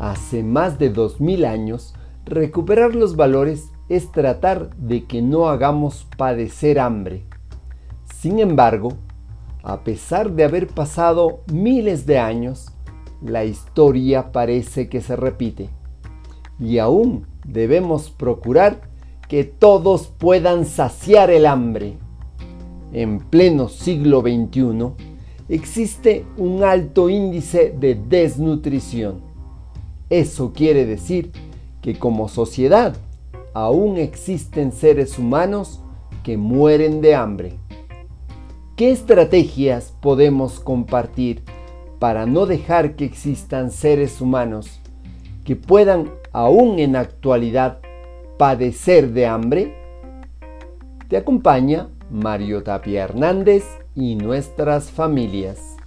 Hace más de 2000 años, recuperar los valores es tratar de que no hagamos padecer hambre. Sin embargo, a pesar de haber pasado miles de años, la historia parece que se repite. Y aún debemos procurar que todos puedan saciar el hambre. En pleno siglo XXI existe un alto índice de desnutrición. Eso quiere decir que como sociedad aún existen seres humanos que mueren de hambre. ¿Qué estrategias podemos compartir para no dejar que existan seres humanos que puedan aún en actualidad padecer de hambre? Te acompaña Mario Tapia Hernández y nuestras familias.